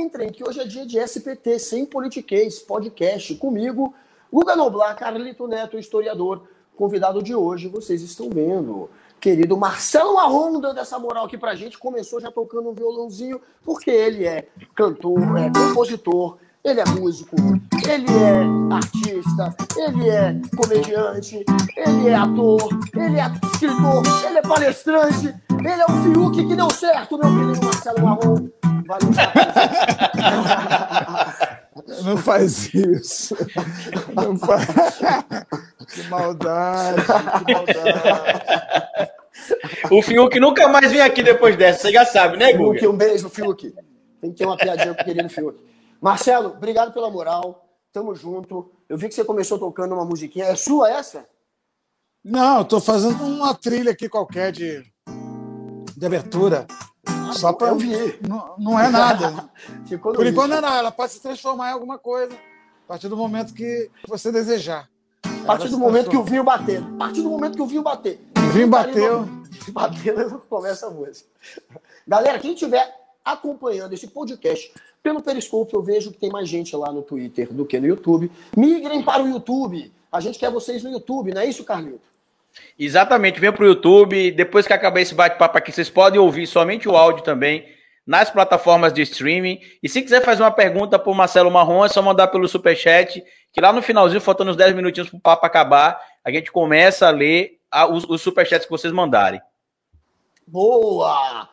entrem, que hoje é dia de SPT, sem politiquês, podcast, comigo, Guga Noblar, Carlito Neto, historiador, convidado de hoje, vocês estão vendo. Querido Marcelo Marrom dando essa moral aqui pra gente, começou já tocando um violãozinho, porque ele é cantor, é compositor, ele é músico, ele é artista, ele é comediante, ele é ator, ele é escritor, ele é palestrante, ele é o Fiuk que deu certo, meu querido Marcelo Marrom. Valeu, Não faz isso. Não faz. Que maldade, que maldade. O Fiuk nunca mais vem aqui depois dessa, você já sabe, né, Guga? Fiuk, um beijo, Fiuk. Tem que ter uma piadinha com o querido Fiuk. Marcelo, obrigado pela moral. Tamo junto. Eu vi que você começou tocando uma musiquinha. É sua essa? Não, eu tô fazendo uma trilha aqui qualquer de, de abertura. Ah, Só pra. Eu vi. Não, não é nada. Ficou Por enquanto não é nada. Ela pode se transformar em alguma coisa a partir do momento que você desejar. A partir do momento que o vinho bater. A partir do momento que o vinho bater. O vinho bateu. Batendo, começa a música. Galera, quem estiver acompanhando esse podcast pelo Periscope, eu vejo que tem mais gente lá no Twitter do que no YouTube. Migrem para o YouTube. A gente quer vocês no YouTube, não é isso, Carlito? Exatamente, venha pro YouTube. Depois que acabar esse bate-papo aqui, vocês podem ouvir somente o áudio também nas plataformas de streaming. E se quiser fazer uma pergunta pro Marcelo Marrom, é só mandar pelo Superchat, que lá no finalzinho, faltando uns 10 minutinhos pro papo acabar, a gente começa a ler a- os, os superchats que vocês mandarem. Boa!